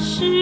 是